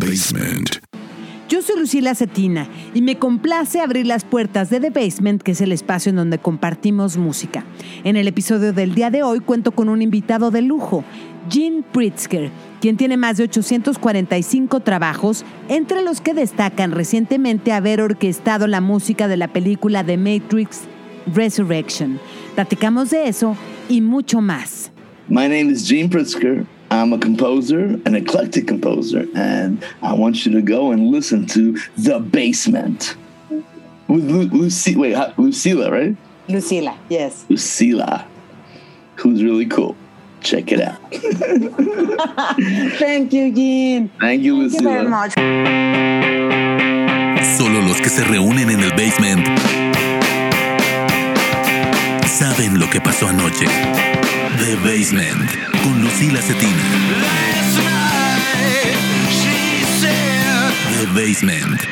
Basement. Yo soy Lucila Cetina y me complace abrir las puertas de The Basement, que es el espacio en donde compartimos música. En el episodio del día de hoy cuento con un invitado de lujo, Gene Pritzker, quien tiene más de 845 trabajos, entre los que destacan recientemente haber orquestado la música de la película The Matrix Resurrection. Platicamos de eso y mucho más. My name is Gene Pritzker. I'm a composer, an eclectic composer, and I want you to go and listen to The Basement with Lu- Lucy. Wait, how- Lucila, right? Lucila, yes. Lucila, who's really cool. Check it out. Thank you, Gene. Thank you, Thank you very much. Solo los que se reúnen en el basement saben lo que pasó anoche. The Basement con Lucila Cetina. The Basement.